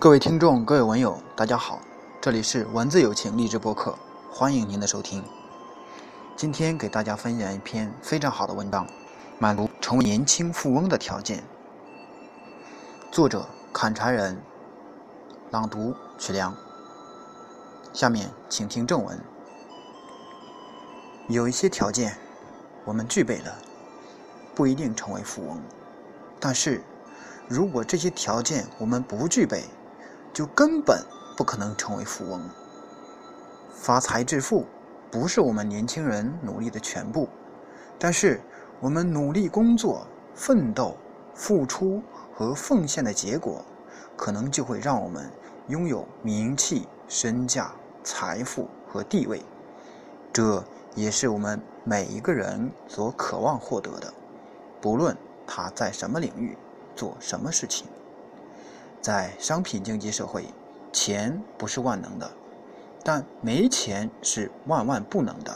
各位听众，各位文友，大家好，这里是文字友情励志播客，欢迎您的收听。今天给大家分享一篇非常好的文章，满足成为年轻富翁的条件。作者：砍柴人，朗读：曲良。下面请听正文。有一些条件，我们具备了，不一定成为富翁，但是如果这些条件我们不具备，就根本不可能成为富翁。发财致富不是我们年轻人努力的全部，但是我们努力工作、奋斗、付出和奉献的结果，可能就会让我们拥有名气、身价、财富和地位。这也是我们每一个人所渴望获得的，不论他在什么领域做什么事情。在商品经济社会，钱不是万能的，但没钱是万万不能的。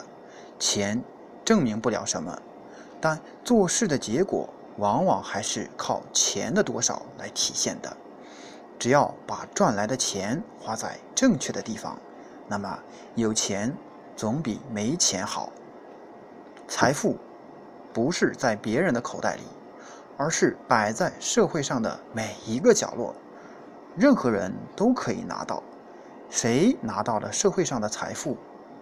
钱证明不了什么，但做事的结果往往还是靠钱的多少来体现的。只要把赚来的钱花在正确的地方，那么有钱总比没钱好。财富不是在别人的口袋里，而是摆在社会上的每一个角落。任何人都可以拿到，谁拿到了社会上的财富，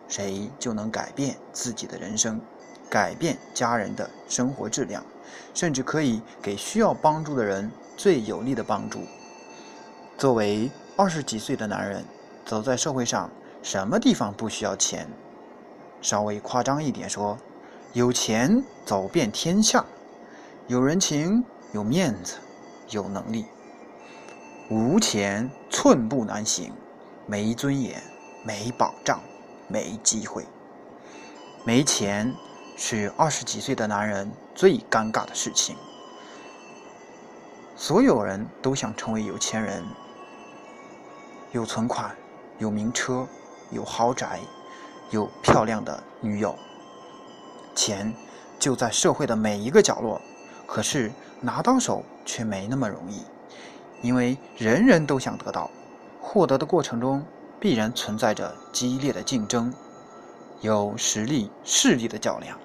谁就能改变自己的人生，改变家人的生活质量，甚至可以给需要帮助的人最有力的帮助。作为二十几岁的男人，走在社会上，什么地方不需要钱？稍微夸张一点说，有钱走遍天下，有人情，有面子，有能力。无钱寸步难行，没尊严，没保障，没机会。没钱是二十几岁的男人最尴尬的事情。所有人都想成为有钱人，有存款，有名车，有豪宅，有漂亮的女友。钱就在社会的每一个角落，可是拿到手却没那么容易。因为人人都想得到，获得的过程中必然存在着激烈的竞争，有实力势力的较量，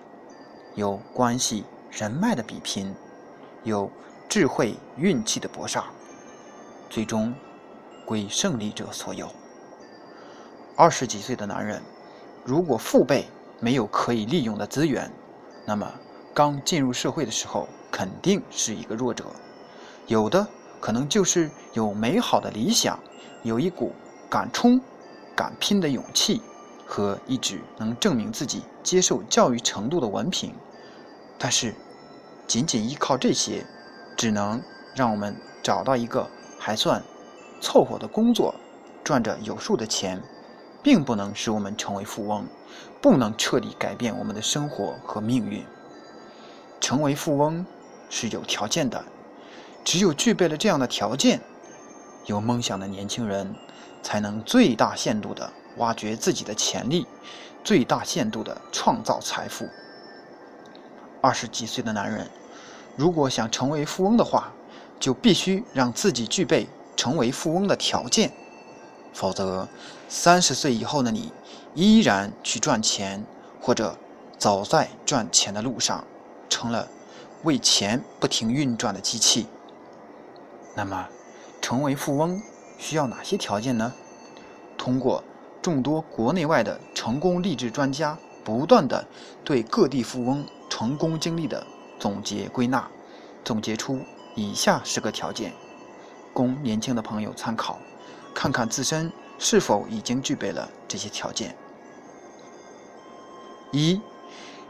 有关系人脉的比拼，有智慧运气的搏杀，最终归胜利者所有。二十几岁的男人，如果父辈没有可以利用的资源，那么刚进入社会的时候肯定是一个弱者，有的。可能就是有美好的理想，有一股敢冲、敢拼的勇气，和一纸能证明自己接受教育程度的文凭。但是，仅仅依靠这些，只能让我们找到一个还算凑合的工作，赚着有数的钱，并不能使我们成为富翁，不能彻底改变我们的生活和命运。成为富翁是有条件的。只有具备了这样的条件，有梦想的年轻人，才能最大限度地挖掘自己的潜力，最大限度地创造财富。二十几岁的男人，如果想成为富翁的话，就必须让自己具备成为富翁的条件，否则，三十岁以后的你，依然去赚钱，或者走在赚钱的路上，成了为钱不停运转的机器。那么，成为富翁需要哪些条件呢？通过众多国内外的成功励志专家不断的对各地富翁成功经历的总结归纳，总结出以下十个条件，供年轻的朋友参考，看看自身是否已经具备了这些条件。一，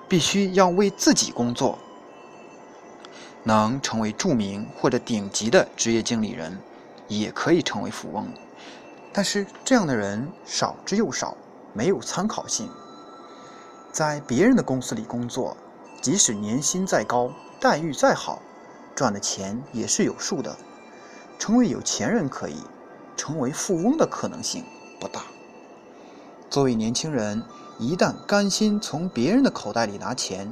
必须要为自己工作。能成为著名或者顶级的职业经理人，也可以成为富翁，但是这样的人少之又少，没有参考性。在别人的公司里工作，即使年薪再高，待遇再好，赚的钱也是有数的。成为有钱人可以，成为富翁的可能性不大。作为年轻人，一旦甘心从别人的口袋里拿钱，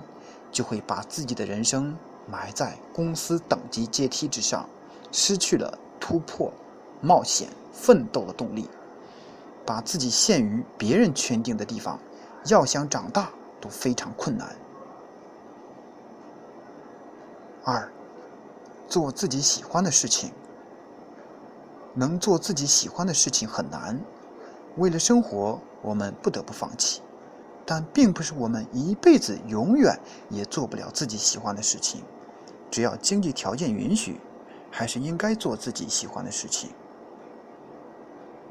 就会把自己的人生。埋在公司等级阶梯之上，失去了突破、冒险、奋斗的动力。把自己限于别人圈定的地方，要想长大都非常困难。二，做自己喜欢的事情。能做自己喜欢的事情很难，为了生活，我们不得不放弃。但并不是我们一辈子永远也做不了自己喜欢的事情。只要经济条件允许，还是应该做自己喜欢的事情。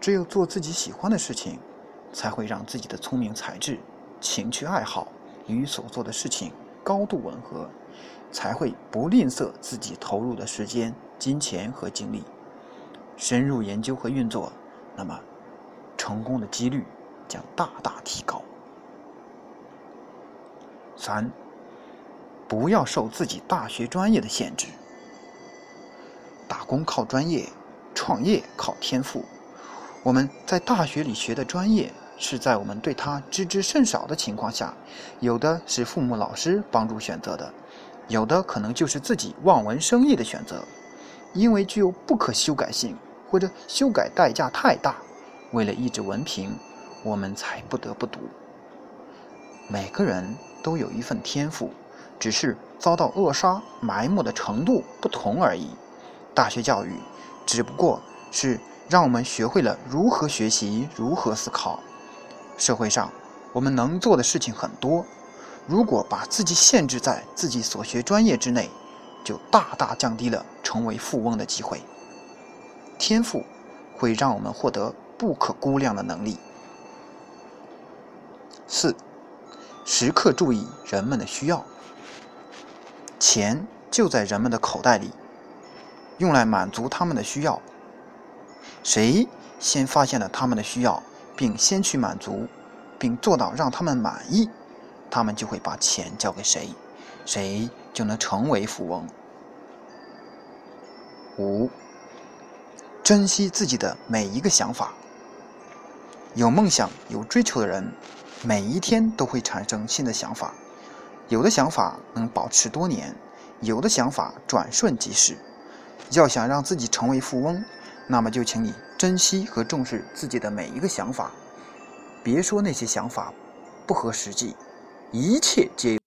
只有做自己喜欢的事情，才会让自己的聪明才智、情趣爱好与所做的事情高度吻合，才会不吝啬自己投入的时间、金钱和精力，深入研究和运作，那么成功的几率将大大提高。三，不要受自己大学专业的限制。打工靠专业，创业靠天赋。我们在大学里学的专业，是在我们对它知之甚少的情况下，有的是父母老师帮助选择的，有的可能就是自己望文生义的选择。因为具有不可修改性，或者修改代价太大，为了一纸文凭，我们才不得不读。每个人都有一份天赋，只是遭到扼杀、埋没的程度不同而已。大学教育只不过是。让我们学会了如何学习，如何思考。社会上，我们能做的事情很多。如果把自己限制在自己所学专业之内，就大大降低了成为富翁的机会。天赋会让我们获得不可估量的能力。四，时刻注意人们的需要。钱就在人们的口袋里，用来满足他们的需要。谁先发现了他们的需要，并先去满足，并做到让他们满意，他们就会把钱交给谁，谁就能成为富翁。五，珍惜自己的每一个想法。有梦想、有追求的人，每一天都会产生新的想法，有的想法能保持多年，有的想法转瞬即逝。要想让自己成为富翁。那么就请你珍惜和重视自己的每一个想法，别说那些想法不合实际，一切皆有。